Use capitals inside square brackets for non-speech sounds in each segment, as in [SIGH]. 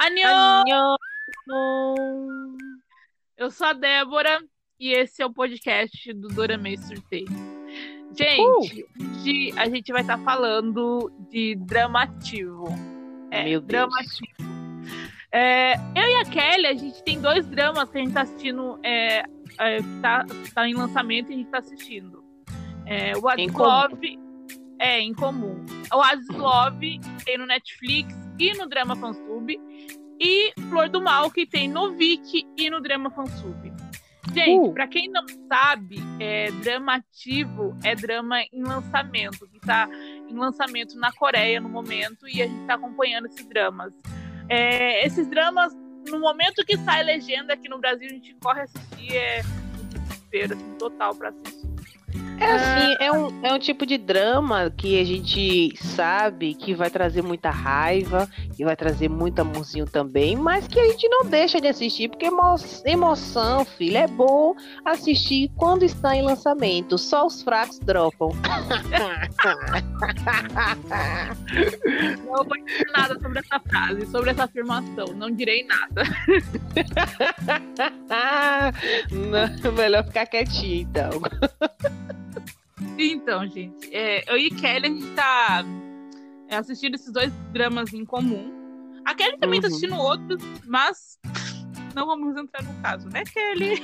Anhô! Eu sou a Débora e esse é o podcast do Doramei Surtei. Gente, hoje a gente vai estar falando de dramativo. É, Meu Deus. É, eu e a Kelly, a gente tem dois dramas que a gente tá assistindo, é, é, que tá, tá em lançamento e a gente tá assistindo. É, o Love é em comum. O Aziz Love tem no Netflix e no Drama Fansub. E Flor do Mal, que tem no Viki e no Drama Fansub. Gente, Uh. pra quem não sabe, é, dramativo é drama em lançamento, que tá em lançamento na Coreia no momento, e a gente tá acompanhando esses dramas. É, esses dramas, no momento que sai legenda aqui no Brasil, a gente corre assistir, é desespero assim, total pra assistir. É assim, é um, é um tipo de drama que a gente sabe que vai trazer muita raiva e vai trazer muito amorzinho também, mas que a gente não deixa de assistir, porque emo- emoção, filho, é bom assistir quando está em lançamento. Só os fracos dropam. Não vou dizer nada sobre essa frase, sobre essa afirmação, não direi nada. [LAUGHS] Não, melhor ficar quietinho, então. Então, gente, é, eu e Kelly, a gente tá é, assistindo esses dois dramas em comum. A Kelly também tá Uhum. assistindo outros, mas não vamos entrar no caso, né, Kelly?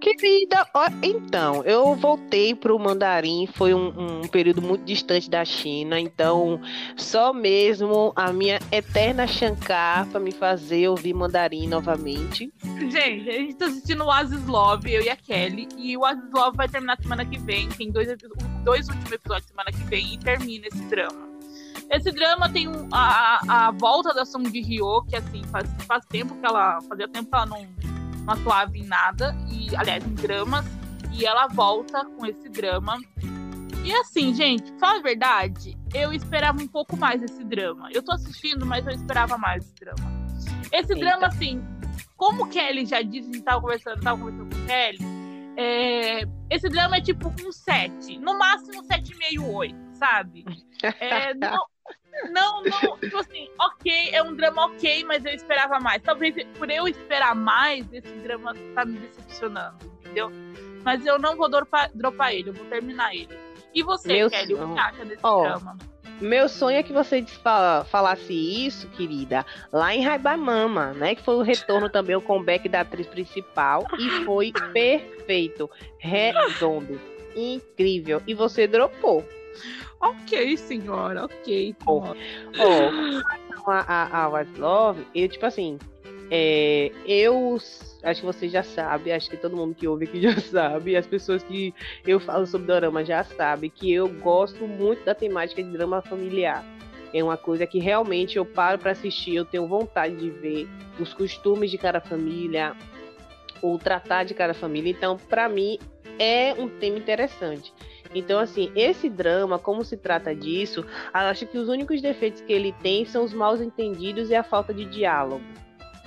Querida, ó, então, eu voltei pro mandarim, foi um, um período muito distante da China, então só mesmo a minha eterna Shankar para me fazer ouvir mandarim novamente. Gente, a gente tá assistindo o Love, eu e a Kelly, e o Aziz Love vai terminar semana que vem. Tem dois, dois últimos episódios semana que vem e termina esse drama. Esse drama tem um- a, a- volta da Song de Ryo, que assim, faz, faz tempo que ela. Fazia tempo que ela não, não atuava em nada, e aliás, em dramas, e ela volta com esse drama. E assim, gente, fala a verdade, eu esperava um pouco mais desse drama. Eu tô assistindo, mas eu esperava mais desse drama. Esse Eita. drama, assim, como o Kelly já disse, a gente tava conversando, tava conversando com o Kelly, é, esse drama é tipo um 7, no máximo um 7,5, 8, sabe? É, não, não, não, tipo assim, ok, é um drama ok, mas eu esperava mais. Talvez por eu esperar mais, esse drama tá me decepcionando, entendeu? Mas eu não vou dropar, dropar ele, eu vou terminar ele. E você, Meu Kelly, o que acha desse Ó, drama? Meu sonho é que você falasse isso, querida, lá em Raibamama, né? Que foi o retorno [LAUGHS] também, o comeback da atriz principal, e foi [LAUGHS] perfeito, redondo, incrível. E você dropou. Ok, senhora, ok. Senhora. Relação a, a, What's Love, eu, tipo assim, é, eu acho que você já sabe, acho que todo mundo que ouve aqui [LAUGHS] já sabe, as pessoas que eu falo sobre dorama já sabem que eu gosto muito da temática de drama familiar. É uma coisa que realmente eu paro para assistir, eu tenho vontade de ver os costumes de cada família, o tratar de cada família. Então, para mim, é um tema interessante. Então, assim, esse drama, como se trata disso, acho que os únicos defeitos que ele tem são os mal entendidos e a falta de diálogo.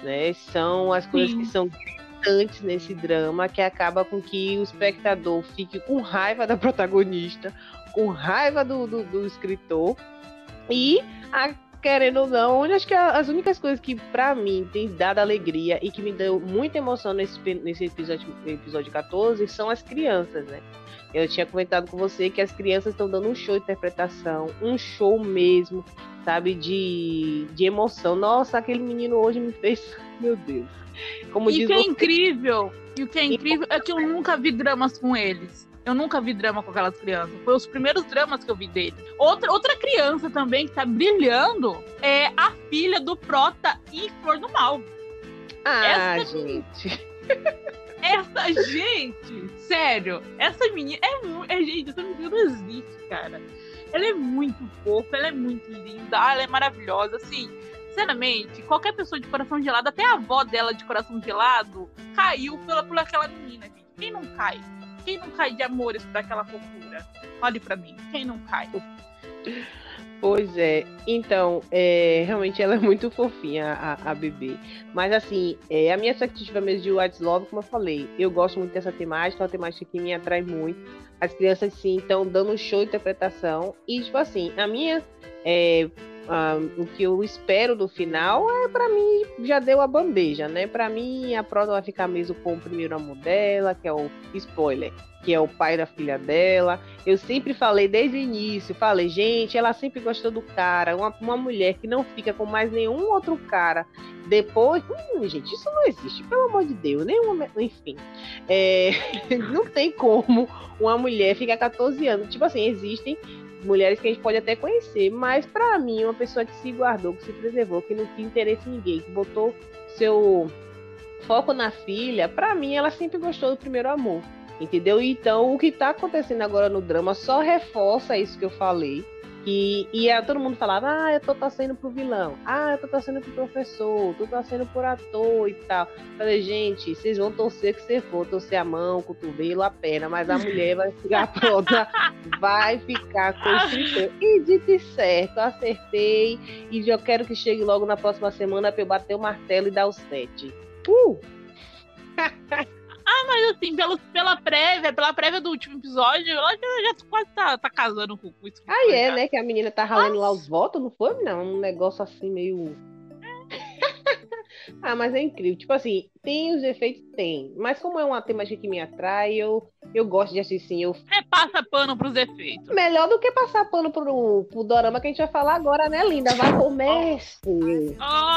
Né? São as coisas Sim. que são gritantes nesse drama que acaba com que o espectador fique com raiva da protagonista, com raiva do, do, do escritor e a- querendo ou não, acho que as únicas coisas que pra mim tem dado alegria e que me deu muita emoção nesse, nesse episódio, episódio 14 são as crianças, né? Eu tinha comentado com você que as crianças estão dando um show de interpretação, um show mesmo, sabe, de, de emoção. Nossa, aquele menino hoje me fez. [LAUGHS] Meu Deus. Como E o que é você, incrível, e o que é incrível é que eu nunca vi dramas com eles. Eu nunca vi drama com aquelas crianças. Foi os primeiros dramas que eu vi dele. Outra, outra criança também que tá brilhando é a filha do Prota em Flor do Mal. Ah, essa- gente. [LAUGHS] Essa gente, sério, essa menina é muito. É, gente, essa menina existe, cara. Ela é muito fofa, ela é muito linda, ela é maravilhosa. Assim, sinceramente, qualquer pessoa de coração gelado, até a avó dela de coração gelado, caiu pela, por aquela menina, gente. Quem não cai? Quem não cai de amores por aquela fofura? Olhe pra mim, quem não cai? Pois é, então, é, realmente ela é muito fofinha, a, a bebê. Mas assim, é, a minha expectativa mesmo de What's Love, como eu falei, eu gosto muito dessa temática, é uma temática que me atrai muito. As crianças, sim, estão dando um show de interpretação. E, tipo assim, a minha é, um, o que eu espero do final é para mim já deu a bandeja, né? Para mim a prova vai ficar mesmo com o primeiro amor dela, que é o spoiler, que é o pai da filha dela. Eu sempre falei desde o início, falei, gente, ela sempre gostou do cara, uma, uma mulher que não fica com mais nenhum outro cara. Depois, hum, gente, isso não existe, pelo amor de Deus, nenhuma, enfim, é, [LAUGHS] não tem como uma mulher ficar 14 anos. Tipo assim, existem mulheres que a gente pode até conhecer, mas para mim, uma pessoa que se guardou, que se preservou, que não tinha interesse em ninguém, que botou seu foco na filha, para mim ela sempre gostou do primeiro amor, entendeu? Então, o que tá acontecendo agora no drama só reforça isso que eu falei e, e é, todo mundo falava, ah, eu tô torcendo pro vilão, ah, eu tô torcendo pro professor, tô torcendo por ator e tal. Falei, gente, vocês vão torcer que você for, torcer a mão, o cotovelo, a perna, mas a mulher vai ficar [LAUGHS] pronta, vai ficar com esse E dito certo, acertei, e eu quero que chegue logo na próxima semana pra eu bater o martelo e dar o sete. Uh! [LAUGHS] Mas assim, pelo, pela prévia, pela prévia do último episódio, ela já, já quase tá, tá casando com o Ah, é, né? Que a menina tá ralando Nossa. lá os votos, não foi? Não, um negócio assim meio. Ah, mas é incrível. Tipo assim, tem os efeitos? Tem. Mas como é uma temática que me atrai, eu, eu gosto de assistir. Eu... Você passa pano pros efeitos. Melhor do que passar pano pro, pro dorama que a gente vai falar agora, né, linda? Vai, comece!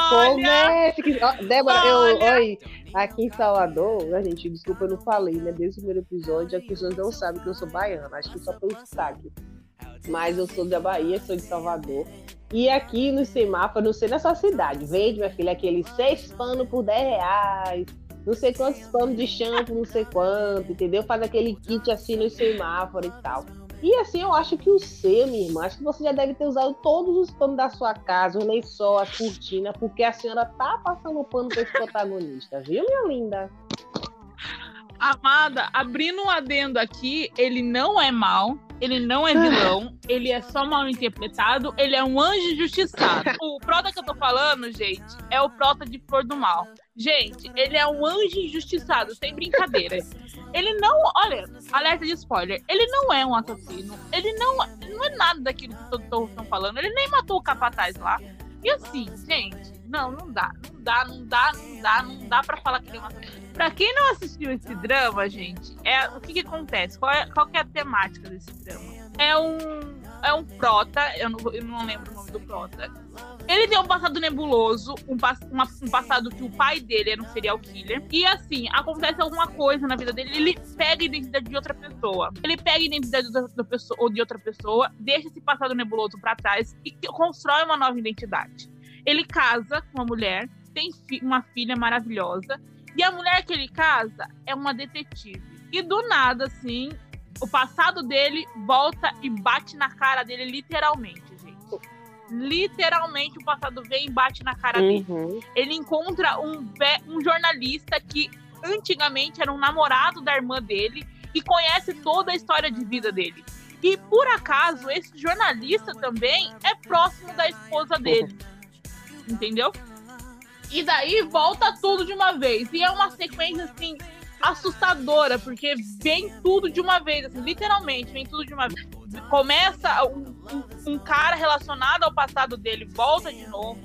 Comece! Débora, eu, oi, aqui em Salvador, a gente, desculpa, eu não falei, né? Desde o primeiro episódio, as pessoas não sabem que eu sou baiana. Acho que só pelo sotaque. Mas eu sou da Bahia, sou de Salvador. E aqui no semáforo, não sei na sua cidade, vende, minha filha, aqueles seis panos por 10 reais, não sei quantos panos de shampoo, não sei quanto, entendeu? Faz aquele kit assim no semáforo e tal. E assim, eu acho que o seu, minha irmã, acho que você já deve ter usado todos os panos da sua casa, o lençol, a cortina, porque a senhora tá passando pano para esse protagonista, viu, minha linda? Amada, abrindo um adendo aqui, ele não é mal, ele não é vilão, ele é só mal interpretado, ele é um anjo injustiçado. [LAUGHS] O prota que eu tô falando, gente, é o prota de Flor do Mal. Gente, ele é um anjo injustiçado, sem brincadeira. Ele não, olha, alerta de spoiler, ele não é um assassino, ele não, não é nada daquilo que todos estão falando, ele nem matou o capataz lá. E assim, gente, não, não dá, não dá, não dá, não dá, não dá pra falar que ele é um assassino. Pra quem não assistiu esse drama, gente, é o que, que acontece? Qual, é, qual que é a temática desse drama? É um, é um prota, eu não, eu não lembro o nome do prota. Ele tem um passado nebuloso, um, uma, um, passado que o pai dele era um serial killer. E assim, acontece alguma coisa na vida dele, ele pega a identidade de outra pessoa. Ele pega a identidade da, da pessoa, ou de outra pessoa, deixa esse passado nebuloso para trás e constrói uma nova identidade. Ele casa com uma mulher, tem fi uma filha maravilhosa e a mulher que ele casa é uma detetive. E do nada, assim, o passado dele volta e bate na cara dele, literalmente, gente. Literalmente o passado vem e bate na cara uhum. dele. Ele encontra um, um jornalista que antigamente era um namorado da irmã dele e conhece toda a história de vida dele. E por acaso, esse jornalista também é próximo da esposa dele. [LAUGHS] Entendeu? E daí volta tudo de uma vez. E é uma sequência assim assustadora, porque vem tudo de uma vez, assim, literalmente, vem tudo de uma vez. Começa um, um, um, cara relacionado ao passado dele, volta de novo.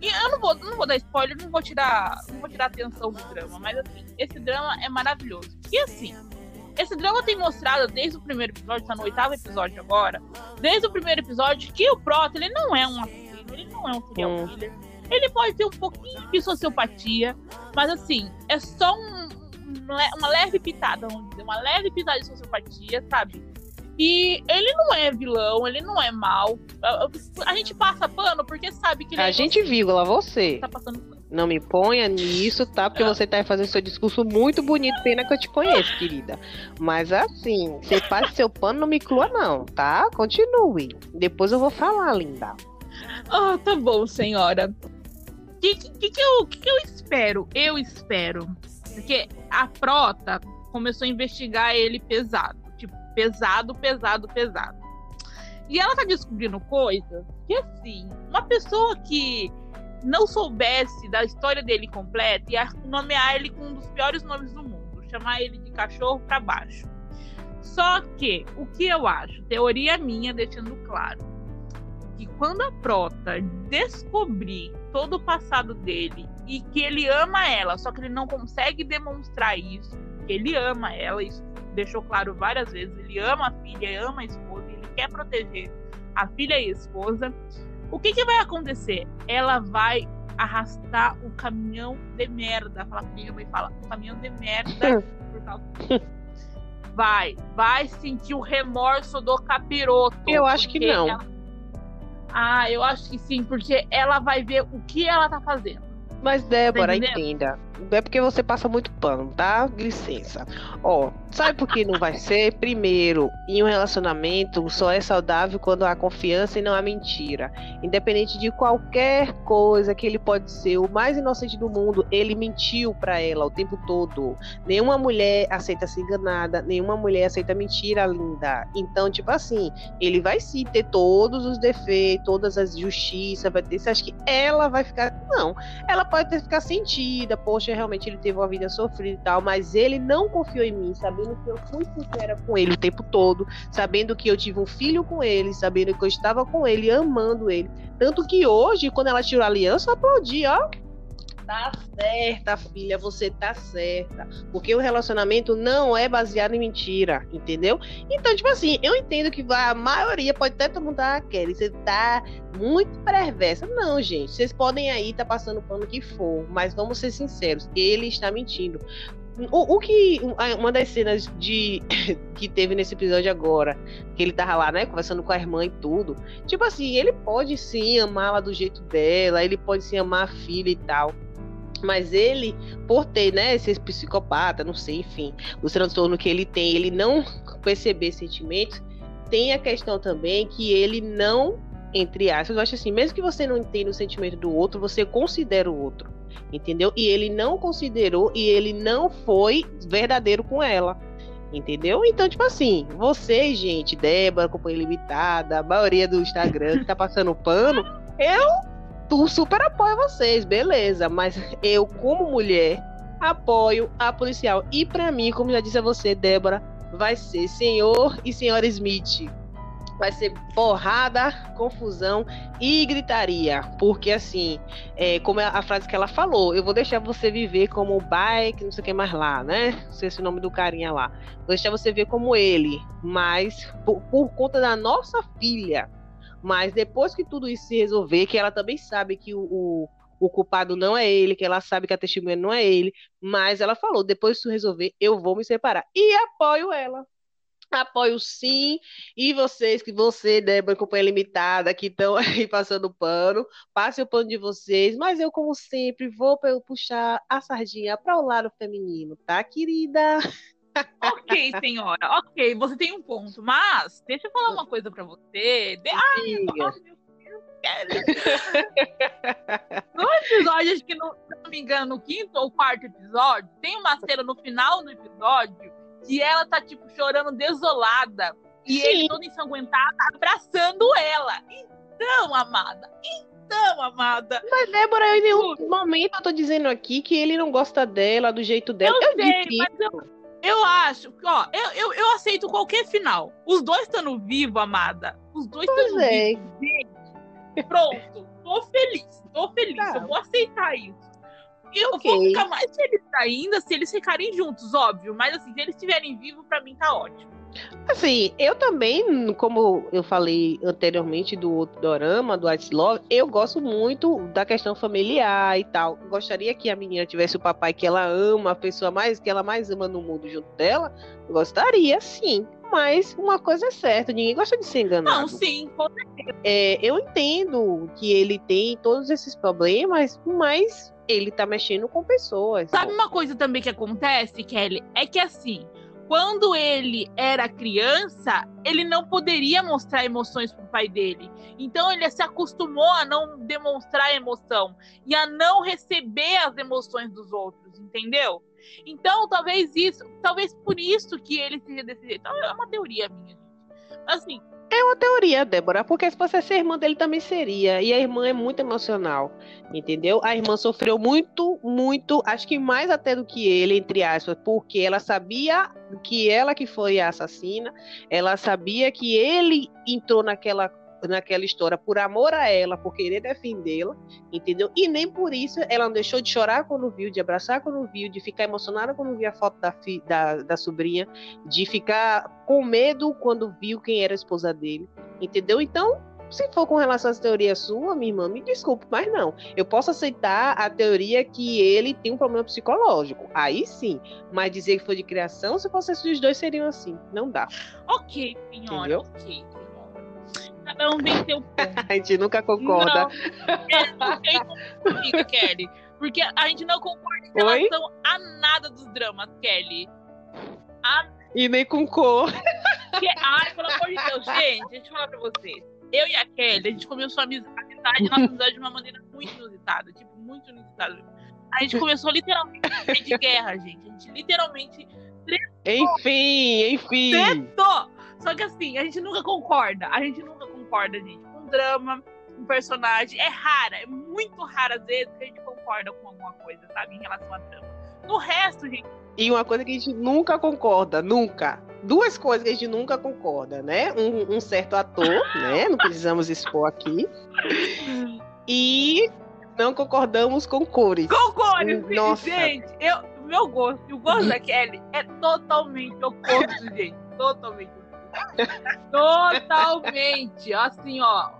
E eu não vou, não vou dar spoiler, não vou tirar, não vou tirar atenção do drama, mas assim, esse drama é maravilhoso. E assim, esse drama tem mostrado desde o primeiro episódio, tá no oitavo episódio agora, desde o primeiro episódio que o Prota, ele não é um assassino, ele não é um serial hum. killer. Ele pode ter um pouquinho de sociopatia, mas assim, é só um, uma leve pitada, vamos dizer, uma leve pitada de sociopatia, sabe? E ele não é vilão, ele não é mal. A gente passa pano porque sabe que ele A é gente, vírgula, você. Tá passando Não me ponha nisso, tá? Porque é. você tá fazendo seu discurso muito bonito. Pena que eu te conheço, querida. Mas assim, você passa seu pano, não me inclua, não, tá? Continue. Depois eu vou falar, linda. Ah, oh, tá bom, senhora que, que, que, eu, que, que eu espero? Eu espero. Porque a Prota começou a investigar ele pesado. Tipo, pesado, pesado, pesado. E ela tá descobrindo coisas que, assim, uma pessoa que não soubesse da história dele completa ia nomear ele com um dos piores nomes do mundo, chamar ele de cachorro para baixo. Só que, o que eu acho, teoria minha, deixando claro, que quando a Prota descobrir todo o passado dele e que ele ama ela, só que ele não consegue demonstrar isso, que ele ama ela, isso deixou claro várias vezes, ele ama a filha, ama a esposa, ele quer proteger a filha e a esposa. O que, que vai acontecer? Ela vai arrastar o caminhão de merda. Fala com minha mãe fala, o caminhão de merda [LAUGHS] por causa Vai, vai sentir o remorso do capiroto. Eu acho que não. Ela... Ah, eu acho que sim, porque ela vai ver o que ela tá fazendo. Mas, Débora, tá entenda é porque você passa muito pano, tá? Licença. Ó, sabe por que não vai ser? Primeiro, em um relacionamento só é saudável quando há confiança e não há mentira. Independente de qualquer coisa que ele pode ser o mais inocente do mundo, ele mentiu para ela o tempo todo. Nenhuma mulher aceita ser enganada, nenhuma mulher aceita mentira, linda. Então, tipo assim, ele vai sim ter todos os defeitos, todas as justiças, vai ter. Você acha que ela vai ficar. Não. Ela pode ter ficar sentida, poxa, realmente ele teve uma vida sofrida e tal, mas ele não confiou em mim, sabendo que eu fui sincera com ele o tempo todo, sabendo que eu tive um filho com ele, sabendo que eu estava com ele, amando ele. Tanto que hoje, quando ela tirou a aliança, eu aplaudi, ó. Tá certa, filha, você tá certa. Porque o relacionamento não é baseado em mentira, entendeu? Então, tipo assim, eu entendo que a maioria pode até todo mundo ah, Kelly, você tá muito perversa. Não, gente, vocês podem aí tá passando o pano que for, mas vamos ser sinceros, ele está mentindo. O, o, que uma das cenas de [COUGHS] que teve nesse episódio agora, que ele tava lá, né, conversando com a irmã e tudo. Tipo assim, ele pode sim amá-la do jeito dela, ele pode sim amar a filha e tal. Mas ele, por ter, né, esse psicopata, não sei, enfim, o transtorno que ele tem, ele não perceber sentimentos, tem a questão também que ele não, entre aspas, eu acho assim, mesmo que você não entenda o sentimento do outro, você considera o outro, entendeu? E ele não considerou e ele não foi verdadeiro com ela. Entendeu? Então, tipo assim, vocês, gente, Débora, Companhia Limitada, a maioria do Instagram que tá passando pano, eu tu super apoio vocês, beleza. Mas eu, como mulher, apoio a policial. E para mim, como já disse a você, Débora, vai ser senhor e senhora Smith. Vai ser porrada, confusão e gritaria. Porque, assim, é, como é a frase que ela falou, eu vou deixar você viver como o bike, não sei o que mais lá, né? Não sei se é o nome do carinha lá. Vou deixar você ver como ele. Mas, por, por conta da nossa filha, mas depois que tudo isso se resolver, que ela também sabe que o, o, o culpado não é ele, que ela sabe que a testemunha não é ele, mas ela falou: depois que isso resolver, eu vou me separar. E apoio ela. Apoio sim. E vocês, que você, Débora, Companhia Limitada, que estão [LAUGHS] aí passando pano, passe o pano de vocês. Mas eu, como sempre, vou puxar a sardinha para o lado feminino, tá, querida? [LAUGHS] ok, senhora, ok, você tem um ponto, mas deixa eu falar uma coisa para você. De... Ai, meu Deus. no episódio, acho que não, não me engano, no quinto ou quarto episódio, tem uma cena no final do episódio que ela tá, tipo, chorando desolada e Sim. ele todo ensanguentado abraçando ela. Então, amada, então, amada. Mas, Débora, eu, em nenhum momento eu tô dizendo aqui que ele não gosta dela, do jeito dela. Eu, eu sei, mas eu, eu acho, ó, eu, eu, eu aceito qualquer final. Os dois estando vivos, amada. Os dois estando é. vivos. Pronto. Tô feliz. Tô feliz. Tá. Eu vou aceitar isso. Eu okay. vou ficar mais feliz ainda se eles ficarem juntos, óbvio. Mas assim, se eles estiverem vivos, para mim tá ótimo. Assim, eu também, como eu falei anteriormente do outro dorama, do Ice Love, eu gosto muito da questão familiar e tal. Gostaria que a menina tivesse o papai que ela ama, a pessoa mais que ela mais ama no mundo junto dela. Gostaria, sim. Mas uma coisa é certa, ninguém gosta de ser enganado. Não, sim, com certeza. É, eu entendo que ele tem todos esses problemas, mas ele tá mexendo com pessoas. Sabe uma coisa também que acontece, Kelly? É que assim, quando ele era criança, ele não poderia mostrar emoções pro pai dele. Então ele se acostumou a não demonstrar emoção e a não receber as emoções dos outros, entendeu? Então, talvez isso, talvez por isso que ele seja desse jeito. É uma teoria minha, gente. Assim, É uma teoria, Débora, porque se fosse ser irmã dele também seria. E a irmã é muito emocional, entendeu? A irmã sofreu muito, muito, acho que mais até do que ele, entre aspas, porque ela sabia que ela que foi a assassina, ela sabia que ele entrou naquela naquela história por amor a ela, por querer defendê-la, entendeu? E nem por isso ela não deixou de chorar quando viu, de abraçar quando viu, de ficar emocionada quando viu a foto da, fi, da, da sobrinha, de ficar com medo quando viu quem era a esposa dele, entendeu? Então, se for com relação às teorias sua, minha irmã, me desculpe, mas não. Eu posso aceitar a teoria que ele tem um problema psicológico. Aí sim. Mas dizer que foi de criação, se fosse os dois seriam assim. Não dá. Ok, senhora, ok cada um vem seu ponto. [LAUGHS] a gente nunca concorda. Não, é, não Kelly. Porque a gente não concorda em relação Oi? a nada dos dramas, Kelly. A... E nem com cor. Que... Ai, pelo amor de Deus, gente, deixa eu falar pra vocês. Eu e a Kelly, a gente começou a amizade, nossa amizade de uma maneira muito inusitada. Tipo, muito inusitada. A gente começou literalmente de guerra, gente. A gente literalmente. Enfim, enfim. Tretou! Só que assim, a gente nunca concorda. A gente nunca concorda, gente. Um drama, um personagem. É rara, é muito rara às vezes que a gente concorda com alguma coisa, sabe? Em relação a drama. No resto, gente. E uma coisa que a gente nunca concorda, nunca. Duas coisas que a gente nunca concorda, né? Um, um certo ator, né? Não precisamos expor aqui. E não concordamos com cores. Com cores, Nossa. gente. Eu, meu gosto o gosto da Kelly é totalmente oposto, gente. Totalmente Totalmente. Assim, ó.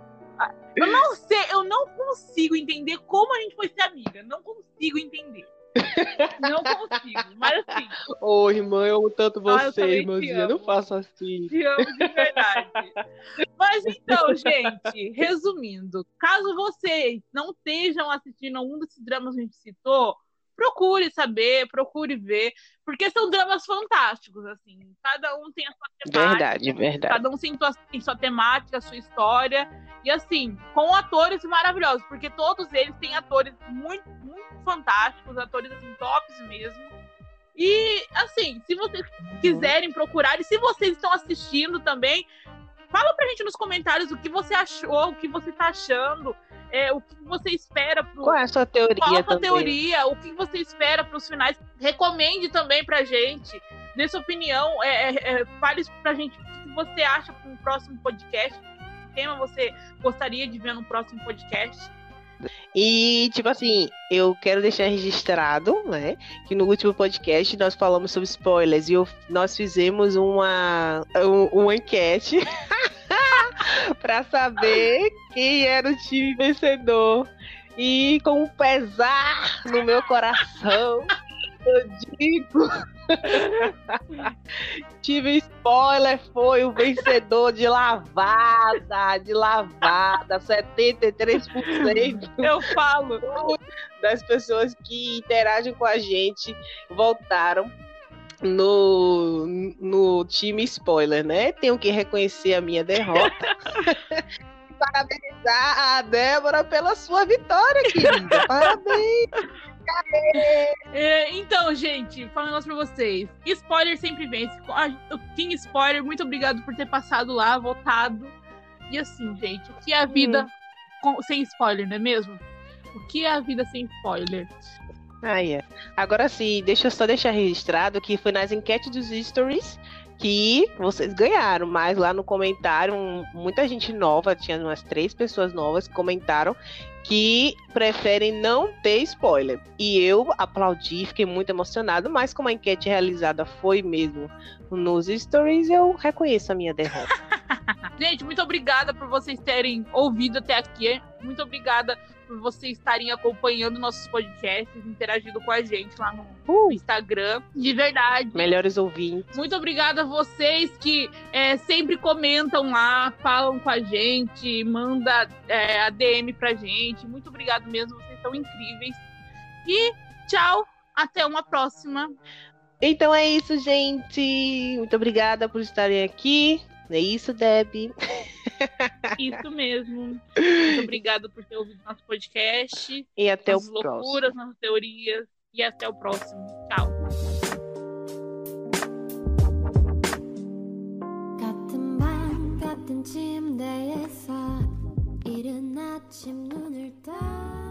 Eu não sei, eu não consigo entender como a gente foi ser amiga. Não consigo entender. Não consigo, mas assim. Ô, irmã, eu amo tanto ah, você, ah, irmãzinha. Não faça assim. Te amo de verdade. mas então, gente, resumindo, caso vocês não estejam assistindo algum desses dramas que a gente citou, procure saber, procure ver, porque são dramas fantásticos, assim. Cada um tem a sua temática. Verdade, verdade. Cada um tem, sua, tem sua temática, sua história. E assim, com atores maravilhosos, porque todos eles têm atores muito, muito fantásticos, atores assim, tops mesmo. E assim, se vocês quiserem procurar, e se vocês estão assistindo também, fala pra gente nos comentários o que você achou, o que você tá achando é, o que você espera pro. Qual é a sua teoria? Qual a sua teoria? O que você espera para os finais? Recomende também pra gente. Dê sua opinião. É, é, é, fale pra gente o que você acha para um próximo podcast. Que tema você gostaria de ver no próximo podcast? E, tipo assim, eu quero deixar registrado, né? Que no último podcast nós falamos sobre spoilers e eu, nós fizemos uma, um, uma enquete [LAUGHS] [LAUGHS] para saber quem era o time vencedor. E com um pesar no meu coração, [LAUGHS] eu digo. [LAUGHS] Tive spoiler, foi o vencedor de lavada, de lavada, 73%. Eu falo. Das pessoas que interagem com a gente voltaram no, no time spoiler, né? Tenho que reconhecer a minha derrota. [LAUGHS] Parabenizar a Débora pela sua vitória, querida. Parabéns! [LAUGHS] É, então, gente, falando um negócio pra vocês. Spoiler sempre vence. O King Spoiler, muito obrigado por ter passado lá, votado. E assim, gente, o que é a vida hum. com, sem spoiler, não é mesmo? O que é a vida sem spoiler? Ah, é. Agora sim, deixa eu só deixar registrado que foi nas enquetes dos stories que vocês ganharam, mas lá no comentário, muita gente nova, tinha umas três pessoas novas que comentaram que preferem não ter spoiler. E eu aplaudi, fiquei muito emocionado, mas como a enquete realizada foi mesmo nos stories, eu reconheço a minha derrota. [LAUGHS] gente, muito obrigada por vocês terem ouvido até aqui. Muito obrigada por vocês estarem acompanhando nossos podcasts, interagindo com a gente lá no uh, Instagram. De verdade. Melhores ouvintes. Muito obrigada a vocês que é, sempre comentam lá, falam com a gente, manda é, a DM pra gente. Muito obrigado mesmo, vocês são incríveis. E tchau, até uma próxima. Então é isso, gente. Muito obrigada por estarem aqui. É isso, Deb. [LAUGHS] Isso mesmo. Muito obrigada por ter ouvido nosso podcast. E até o próximo. loucuras, nossas teorias. E até o próximo. Tchau. 이른 아침 눈을 떠